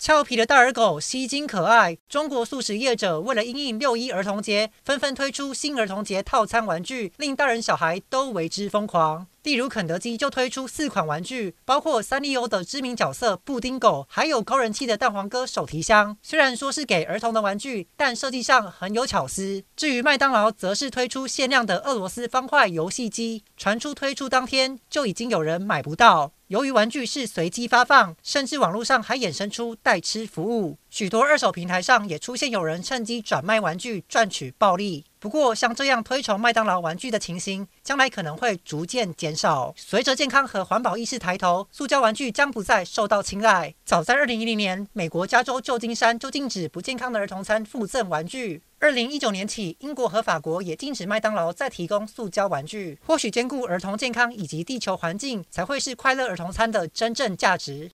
俏皮的大耳狗吸睛可爱，中国速食业者为了因应六一儿童节，纷纷推出新儿童节套餐玩具，令大人小孩都为之疯狂。例如，肯德基就推出四款玩具，包括三丽鸥的知名角色布丁狗，还有高人气的蛋黄哥手提箱。虽然说是给儿童的玩具，但设计上很有巧思。至于麦当劳，则是推出限量的俄罗斯方块游戏机，传出推出当天就已经有人买不到。由于玩具是随机发放，甚至网络上还衍生出代吃服务，许多二手平台上也出现有人趁机转卖玩具赚取暴利。不过，像这样推崇麦当劳玩具的情形，将来可能会逐渐减少。随着健康和环保意识抬头，塑胶玩具将不再受到青睐。早在2010年，美国加州旧金山就禁止不健康的儿童餐附赠玩具。2019年起，英国和法国也禁止麦当劳再提供塑胶玩具。或许兼顾儿童健康以及地球环境，才会是快乐儿童餐的真正价值。